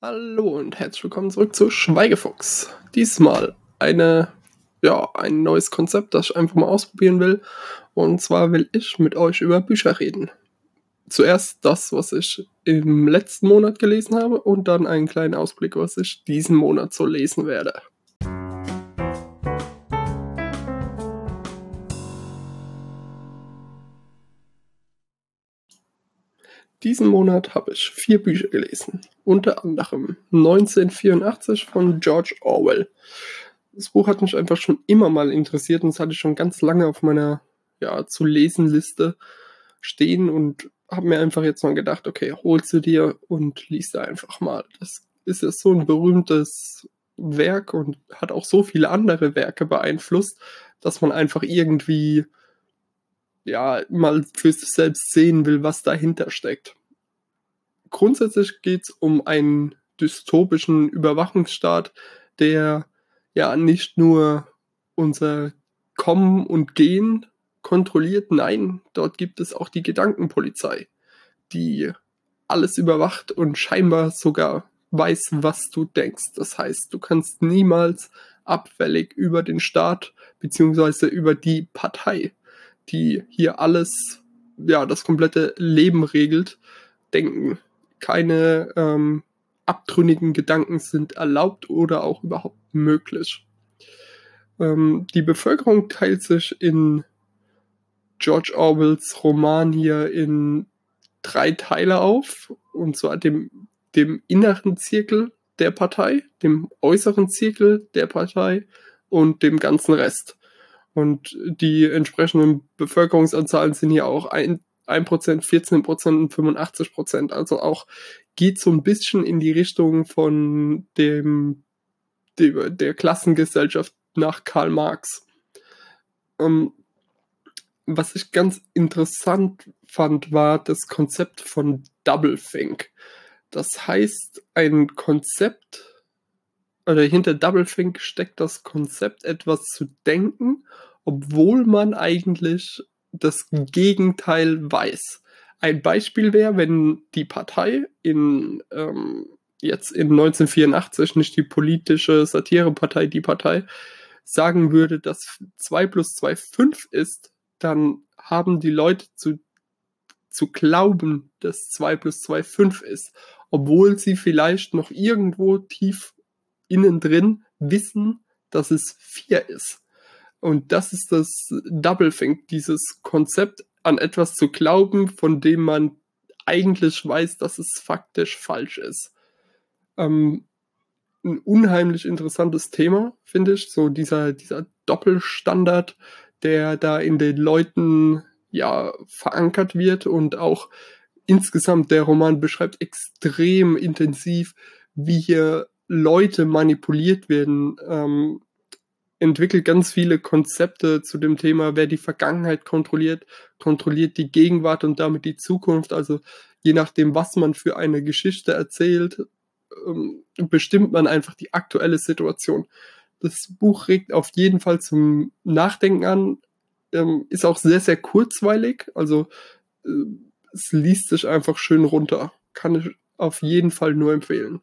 Hallo und herzlich willkommen zurück zu Schweigefuchs. Diesmal eine, ja, ein neues Konzept, das ich einfach mal ausprobieren will. Und zwar will ich mit euch über Bücher reden. Zuerst das, was ich im letzten Monat gelesen habe und dann einen kleinen Ausblick, was ich diesen Monat so lesen werde. Diesen Monat habe ich vier Bücher gelesen, unter anderem 1984 von George Orwell. Das Buch hat mich einfach schon immer mal interessiert und das hatte ich schon ganz lange auf meiner ja, zu lesen Liste stehen und habe mir einfach jetzt mal gedacht, okay, holst du dir und liest da einfach mal. Das ist ja so ein berühmtes Werk und hat auch so viele andere Werke beeinflusst, dass man einfach irgendwie ja, mal für sich selbst sehen will, was dahinter steckt. Grundsätzlich geht es um einen dystopischen Überwachungsstaat, der ja nicht nur unser Kommen und Gehen kontrolliert, nein, dort gibt es auch die Gedankenpolizei, die alles überwacht und scheinbar sogar weiß, was du denkst. Das heißt, du kannst niemals abfällig über den Staat beziehungsweise über die Partei die hier alles, ja, das komplette Leben regelt, denken. Keine ähm, abtrünnigen Gedanken sind erlaubt oder auch überhaupt möglich. Ähm, die Bevölkerung teilt sich in George Orwells Roman hier in drei Teile auf, und zwar dem, dem inneren Zirkel der Partei, dem äußeren Zirkel der Partei und dem ganzen Rest. Und die entsprechenden Bevölkerungsanzahlen sind hier auch 1%, 14% und 85%. Also auch geht so ein bisschen in die Richtung von dem, der, der Klassengesellschaft nach Karl Marx. Ähm, was ich ganz interessant fand, war das Konzept von Doublethink. Das heißt, ein Konzept, oder hinter Doublethink steckt das Konzept, etwas zu denken obwohl man eigentlich das Gegenteil weiß. Ein Beispiel wäre, wenn die Partei in ähm, jetzt in 1984 nicht die politische Satirepartei, die Partei, sagen würde, dass 2 plus 2 5 ist, dann haben die Leute zu, zu glauben, dass 2 plus 2 5 ist, obwohl sie vielleicht noch irgendwo tief innen drin wissen, dass es 4 ist. Und das ist das Doublethink, dieses Konzept an etwas zu glauben, von dem man eigentlich weiß, dass es faktisch falsch ist. Ähm, ein unheimlich interessantes Thema, finde ich. So dieser, dieser Doppelstandard, der da in den Leuten ja verankert wird und auch insgesamt der Roman beschreibt extrem intensiv, wie hier Leute manipuliert werden. Ähm, entwickelt ganz viele Konzepte zu dem Thema, wer die Vergangenheit kontrolliert, kontrolliert die Gegenwart und damit die Zukunft. Also je nachdem, was man für eine Geschichte erzählt, ähm, bestimmt man einfach die aktuelle Situation. Das Buch regt auf jeden Fall zum Nachdenken an, ähm, ist auch sehr, sehr kurzweilig. Also äh, es liest sich einfach schön runter. Kann ich auf jeden Fall nur empfehlen.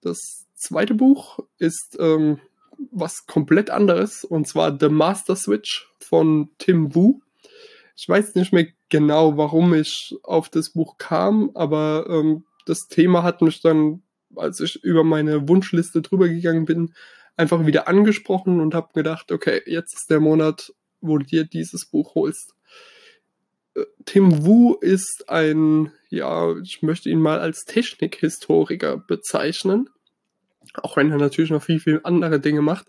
Das zweite Buch ist ähm, was komplett anderes, und zwar The Master Switch von Tim Wu. Ich weiß nicht mehr genau, warum ich auf das Buch kam, aber ähm, das Thema hat mich dann, als ich über meine Wunschliste drüber gegangen bin, einfach wieder angesprochen und habe gedacht, okay, jetzt ist der Monat, wo du dir dieses Buch holst. Äh, Tim Wu ist ein, ja, ich möchte ihn mal als Technikhistoriker bezeichnen auch wenn er natürlich noch viel, viel andere Dinge macht.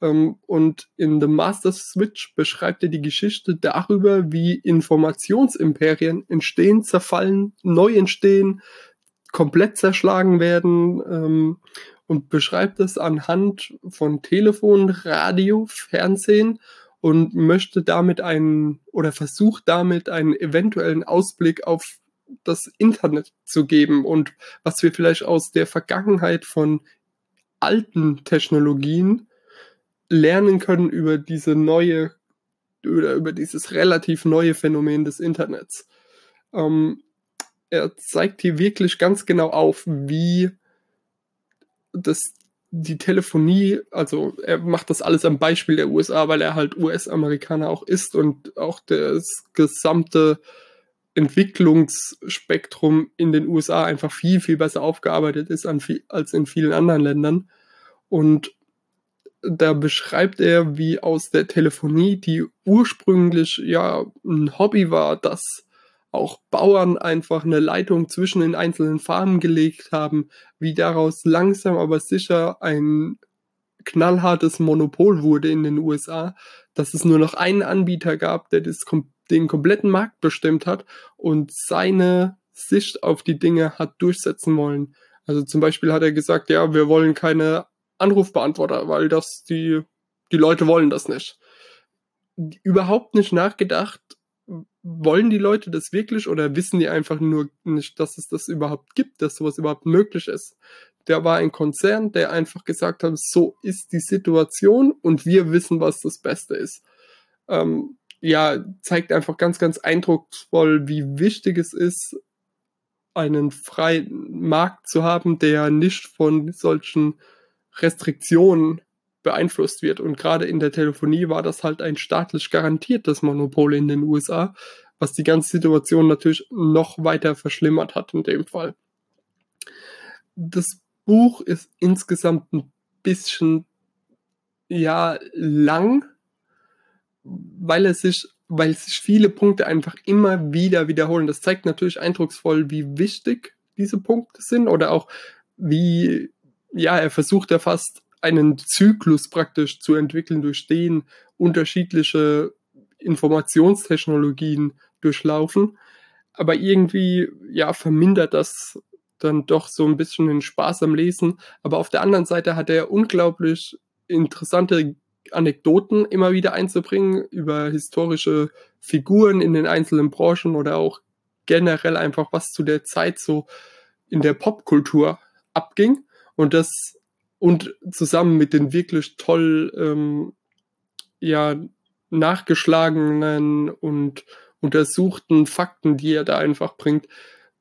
Ähm, und in The Master Switch beschreibt er die Geschichte darüber, wie Informationsimperien entstehen, zerfallen, neu entstehen, komplett zerschlagen werden ähm, und beschreibt es anhand von Telefon, Radio, Fernsehen und möchte damit einen oder versucht damit einen eventuellen Ausblick auf das Internet zu geben und was wir vielleicht aus der Vergangenheit von alten Technologien lernen können über diese neue oder über dieses relativ neue Phänomen des Internets. Ähm, er zeigt hier wirklich ganz genau auf, wie dass die Telefonie, also er macht das alles am Beispiel der USA, weil er halt US-Amerikaner auch ist und auch das gesamte Entwicklungsspektrum in den USA einfach viel, viel besser aufgearbeitet ist als in vielen anderen Ländern. Und da beschreibt er, wie aus der Telefonie, die ursprünglich ja ein Hobby war, dass auch Bauern einfach eine Leitung zwischen den einzelnen Farmen gelegt haben, wie daraus langsam aber sicher ein knallhartes Monopol wurde in den USA, dass es nur noch einen Anbieter gab, der das, den kompletten Markt bestimmt hat und seine Sicht auf die Dinge hat durchsetzen wollen. Also zum Beispiel hat er gesagt, ja, wir wollen keine Anrufbeantworter, weil das die, die Leute wollen das nicht. Überhaupt nicht nachgedacht, wollen die Leute das wirklich oder wissen die einfach nur nicht, dass es das überhaupt gibt, dass sowas überhaupt möglich ist? Der war ein Konzern, der einfach gesagt hat, so ist die Situation und wir wissen, was das Beste ist. Ähm, ja, zeigt einfach ganz, ganz eindrucksvoll, wie wichtig es ist, einen freien Markt zu haben, der nicht von solchen Restriktionen beeinflusst wird. Und gerade in der Telefonie war das halt ein staatlich garantiertes Monopol in den USA, was die ganze Situation natürlich noch weiter verschlimmert hat in dem Fall. Das Buch ist insgesamt ein bisschen ja lang, weil es sich weil sich viele Punkte einfach immer wieder wiederholen. Das zeigt natürlich eindrucksvoll, wie wichtig diese Punkte sind oder auch wie ja, er versucht ja fast einen Zyklus praktisch zu entwickeln, durch den unterschiedliche Informationstechnologien durchlaufen. Aber irgendwie, ja, vermindert das dann doch so ein bisschen den Spaß am Lesen. Aber auf der anderen Seite hat er unglaublich interessante Anekdoten immer wieder einzubringen über historische Figuren in den einzelnen Branchen oder auch generell einfach was zu der Zeit so in der Popkultur abging. Und das und zusammen mit den wirklich toll ähm, ja nachgeschlagenen und untersuchten Fakten, die er da einfach bringt,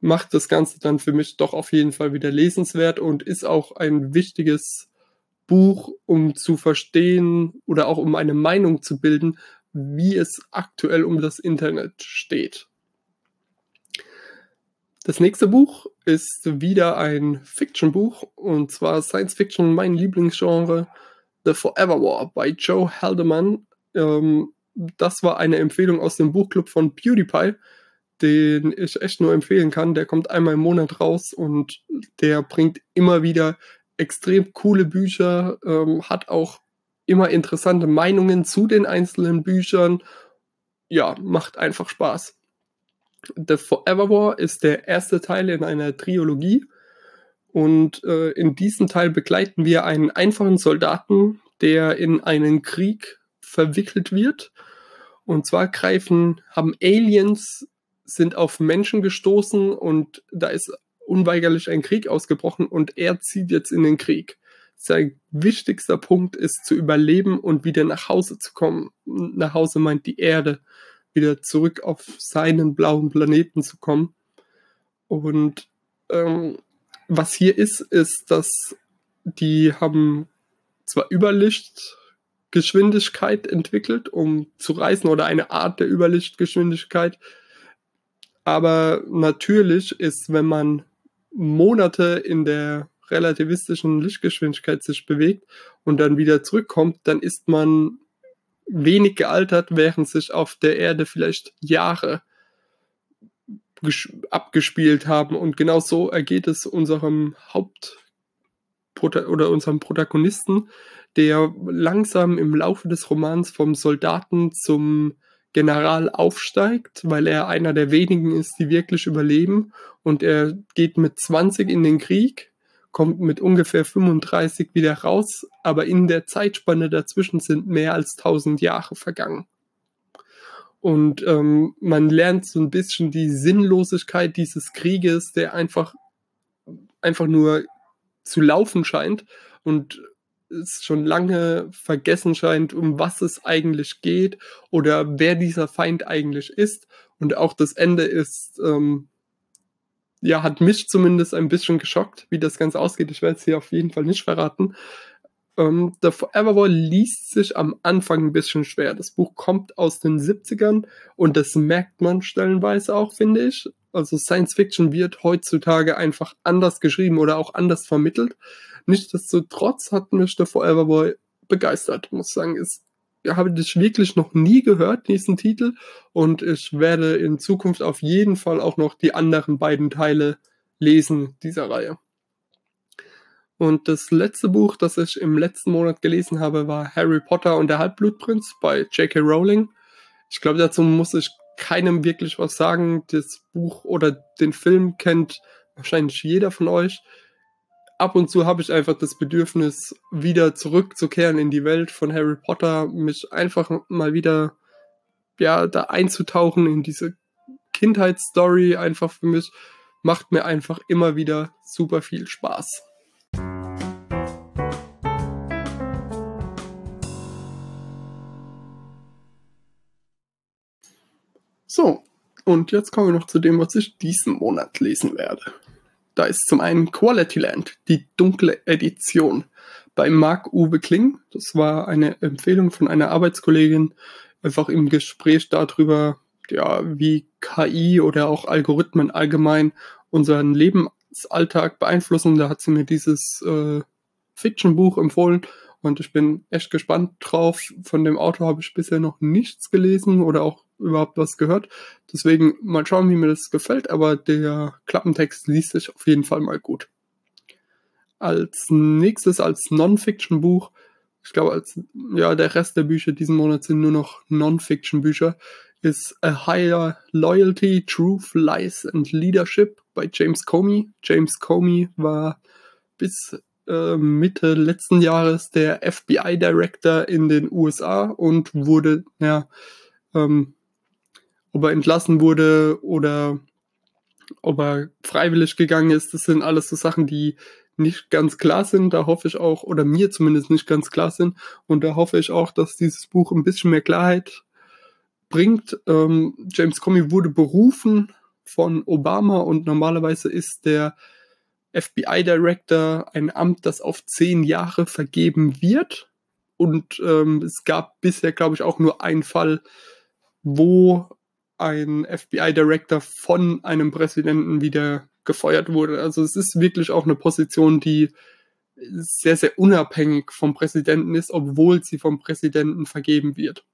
macht das Ganze dann für mich doch auf jeden Fall wieder lesenswert und ist auch ein wichtiges Buch, um zu verstehen oder auch um eine Meinung zu bilden, wie es aktuell um das Internet steht. Das nächste Buch ist wieder ein Fiction-Buch und zwar Science Fiction, mein Lieblingsgenre, The Forever War bei Joe Haldeman. Ähm, das war eine Empfehlung aus dem Buchclub von PewDiePie, den ich echt nur empfehlen kann. Der kommt einmal im Monat raus und der bringt immer wieder extrem coole Bücher, ähm, hat auch immer interessante Meinungen zu den einzelnen Büchern. Ja, macht einfach Spaß. The Forever War ist der erste Teil in einer Trilogie. Und äh, in diesem Teil begleiten wir einen einfachen Soldaten, der in einen Krieg verwickelt wird. Und zwar greifen, haben Aliens, sind auf Menschen gestoßen und da ist unweigerlich ein Krieg ausgebrochen und er zieht jetzt in den Krieg. Sein wichtigster Punkt ist zu überleben und wieder nach Hause zu kommen. Nach Hause meint die Erde wieder zurück auf seinen blauen Planeten zu kommen. Und ähm, was hier ist, ist, dass die haben zwar Überlichtgeschwindigkeit entwickelt, um zu reisen oder eine Art der Überlichtgeschwindigkeit, aber natürlich ist, wenn man Monate in der relativistischen Lichtgeschwindigkeit sich bewegt und dann wieder zurückkommt, dann ist man wenig gealtert, während sich auf der Erde vielleicht Jahre abgespielt haben. Und genau so ergeht es unserem Haupt- oder unserem Protagonisten, der langsam im Laufe des Romans vom Soldaten zum General aufsteigt, weil er einer der wenigen ist, die wirklich überleben. Und er geht mit 20 in den Krieg kommt mit ungefähr 35 wieder raus, aber in der Zeitspanne dazwischen sind mehr als 1000 Jahre vergangen. Und ähm, man lernt so ein bisschen die Sinnlosigkeit dieses Krieges, der einfach, einfach nur zu laufen scheint und es schon lange vergessen scheint, um was es eigentlich geht oder wer dieser Feind eigentlich ist. Und auch das Ende ist ähm, ja, hat mich zumindest ein bisschen geschockt, wie das Ganze ausgeht. Ich werde es hier auf jeden Fall nicht verraten. Ähm, The Forever Boy liest sich am Anfang ein bisschen schwer. Das Buch kommt aus den 70ern und das merkt man stellenweise auch, finde ich. Also Science Fiction wird heutzutage einfach anders geschrieben oder auch anders vermittelt. Nichtsdestotrotz hat mich The Forever Boy begeistert, muss sagen. Es habe ich wirklich noch nie gehört, diesen Titel. Und ich werde in Zukunft auf jeden Fall auch noch die anderen beiden Teile lesen dieser Reihe. Und das letzte Buch, das ich im letzten Monat gelesen habe, war Harry Potter und der Halbblutprinz bei J.K. Rowling. Ich glaube, dazu muss ich keinem wirklich was sagen. Das Buch oder den Film kennt wahrscheinlich jeder von euch ab und zu habe ich einfach das Bedürfnis, wieder zurückzukehren in die Welt von Harry Potter, mich einfach mal wieder, ja, da einzutauchen in diese Kindheitsstory einfach für mich, macht mir einfach immer wieder super viel Spaß. So, und jetzt kommen wir noch zu dem, was ich diesen Monat lesen werde. Da ist zum einen Quality Land, die dunkle Edition bei Marc-Uwe Kling. Das war eine Empfehlung von einer Arbeitskollegin, einfach im Gespräch darüber, ja, wie KI oder auch Algorithmen allgemein unseren Lebensalltag beeinflussen. Da hat sie mir dieses äh, Fiction-Buch empfohlen und ich bin echt gespannt drauf. Von dem Autor habe ich bisher noch nichts gelesen oder auch überhaupt was gehört. Deswegen mal schauen, wie mir das gefällt, aber der Klappentext liest sich auf jeden Fall mal gut. Als nächstes, als Non-Fiction-Buch, ich glaube, als, ja, der Rest der Bücher diesen Monat sind nur noch Non-Fiction-Bücher, ist A Higher Loyalty, Truth, Lies and Leadership bei James Comey. James Comey war bis äh, Mitte letzten Jahres der FBI Director in den USA und wurde, ja, ähm, ob er entlassen wurde oder ob er freiwillig gegangen ist, das sind alles so Sachen, die nicht ganz klar sind. Da hoffe ich auch, oder mir zumindest nicht ganz klar sind. Und da hoffe ich auch, dass dieses Buch ein bisschen mehr Klarheit bringt. Ähm, James Comey wurde berufen von Obama und normalerweise ist der FBI Director ein Amt, das auf zehn Jahre vergeben wird. Und ähm, es gab bisher, glaube ich, auch nur einen Fall, wo ein FBI-Director von einem Präsidenten wieder gefeuert wurde. Also es ist wirklich auch eine Position, die sehr, sehr unabhängig vom Präsidenten ist, obwohl sie vom Präsidenten vergeben wird.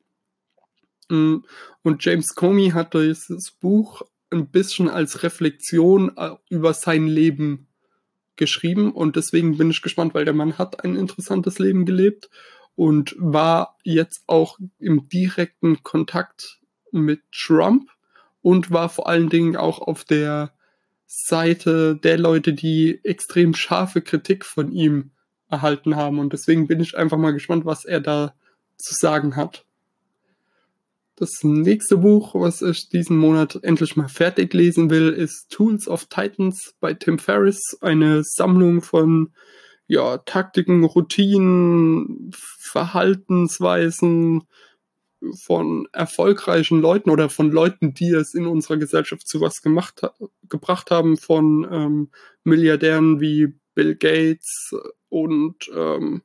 Mm, und James Comey hat dieses Buch ein bisschen als Reflexion äh, über sein Leben geschrieben und deswegen bin ich gespannt, weil der Mann hat ein interessantes Leben gelebt und war jetzt auch im direkten Kontakt mit Trump und war vor allen Dingen auch auf der Seite der Leute, die extrem scharfe Kritik von ihm erhalten haben. Und deswegen bin ich einfach mal gespannt, was er da zu sagen hat. Das nächste Buch, was ich diesen Monat endlich mal fertig lesen will, ist Tools of Titans bei Tim Ferriss, eine Sammlung von ja, Taktiken, Routinen, Verhaltensweisen, von erfolgreichen Leuten oder von Leuten, die es in unserer Gesellschaft zu was gemacht gebracht haben, von ähm, Milliardären wie Bill Gates und ähm,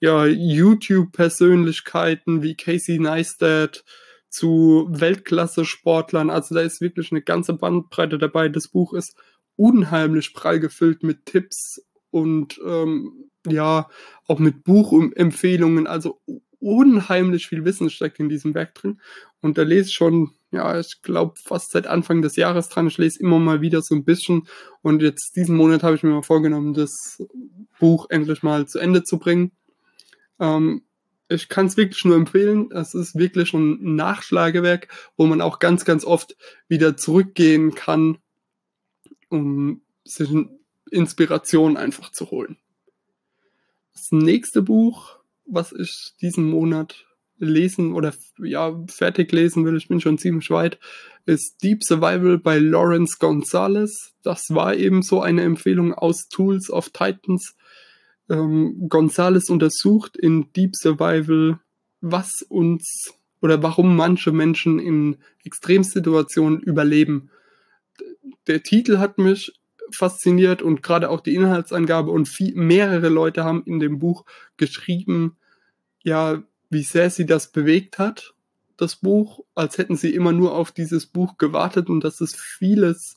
ja, YouTube-Persönlichkeiten wie Casey Neistat zu Weltklasse-Sportlern. Also da ist wirklich eine ganze Bandbreite dabei. Das Buch ist unheimlich prall gefüllt mit Tipps und ähm, ja, auch mit Buchempfehlungen. Also unheimlich viel Wissen steckt in diesem Werk drin. Und da lese ich schon, ja, ich glaube, fast seit Anfang des Jahres dran. Ich lese immer mal wieder so ein bisschen. Und jetzt diesen Monat habe ich mir mal vorgenommen, das Buch endlich mal zu Ende zu bringen. Ähm, ich kann es wirklich nur empfehlen. Es ist wirklich ein Nachschlagewerk, wo man auch ganz, ganz oft wieder zurückgehen kann, um sich Inspiration einfach zu holen. Das nächste Buch was ich diesen Monat lesen oder ja, fertig lesen will, ich bin schon ziemlich weit, ist Deep Survival bei Lawrence Gonzalez. Das war eben so eine Empfehlung aus Tools of Titans. Ähm, Gonzalez untersucht in Deep Survival, was uns oder warum manche Menschen in Extremsituationen überleben. der Titel hat mich fasziniert und gerade auch die Inhaltsangabe und viel, mehrere Leute haben in dem Buch geschrieben, ja, wie sehr sie das bewegt hat, das Buch, als hätten sie immer nur auf dieses Buch gewartet und dass es vieles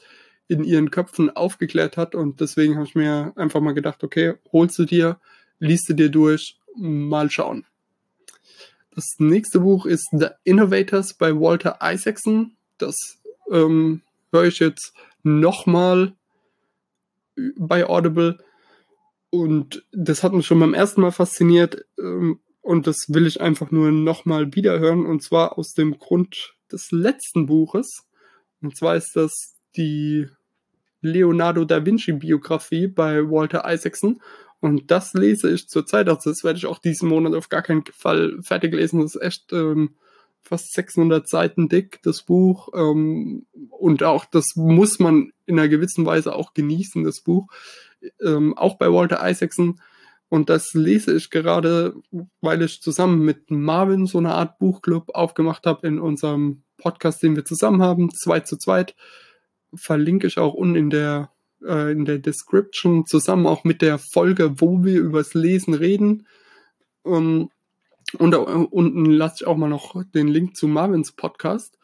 in ihren Köpfen aufgeklärt hat und deswegen habe ich mir einfach mal gedacht, okay, holst du dir, liest du dir durch, mal schauen. Das nächste Buch ist The Innovators bei Walter Isaacson. Das ähm, höre ich jetzt nochmal bei Audible. Und das hat mich schon beim ersten Mal fasziniert. Ähm, und das will ich einfach nur nochmal wiederhören. Und zwar aus dem Grund des letzten Buches. Und zwar ist das die Leonardo da Vinci Biografie bei Walter Isaacson. Und das lese ich zurzeit. Also das werde ich auch diesen Monat auf gar keinen Fall fertig lesen. Das ist echt ähm, fast 600 Seiten dick, das Buch. Ähm, und auch das muss man in einer gewissen Weise auch genießen, das Buch. Ähm, auch bei Walter Isaacson. Und das lese ich gerade, weil ich zusammen mit Marvin so eine Art Buchclub aufgemacht habe in unserem Podcast, den wir zusammen haben, zwei zu zweit. Verlinke ich auch unten in der, äh, in der Description, zusammen auch mit der Folge, wo wir übers Lesen reden. Um, und da unten lasse ich auch mal noch den Link zu Marvins Podcast.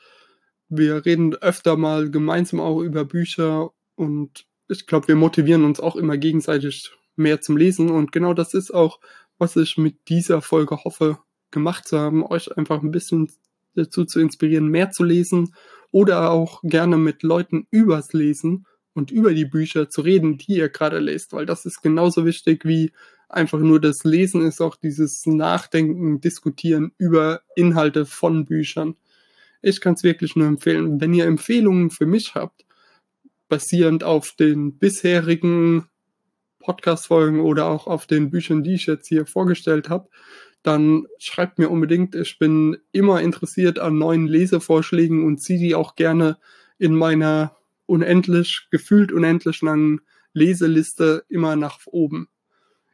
Wir reden öfter mal gemeinsam auch über Bücher und ich glaube, wir motivieren uns auch immer gegenseitig mehr zum Lesen. Und genau das ist auch, was ich mit dieser Folge hoffe, gemacht zu haben, euch einfach ein bisschen dazu zu inspirieren, mehr zu lesen oder auch gerne mit Leuten übers Lesen und über die Bücher zu reden, die ihr gerade lest, weil das ist genauso wichtig wie einfach nur das Lesen ist auch dieses Nachdenken, Diskutieren über Inhalte von Büchern. Ich kann es wirklich nur empfehlen. Wenn ihr Empfehlungen für mich habt, basierend auf den bisherigen Podcast-Folgen oder auch auf den Büchern, die ich jetzt hier vorgestellt habe, dann schreibt mir unbedingt. Ich bin immer interessiert an neuen Lesevorschlägen und ziehe die auch gerne in meiner unendlich, gefühlt unendlich langen Leseliste immer nach oben.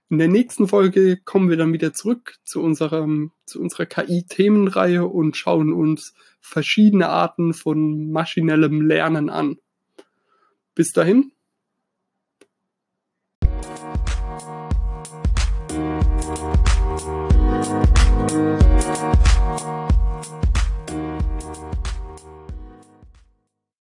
In der nächsten Folge kommen wir dann wieder zurück zu unserem, zu unserer KI-Themenreihe und schauen uns verschiedene Arten von maschinellem Lernen an. Bis dahin,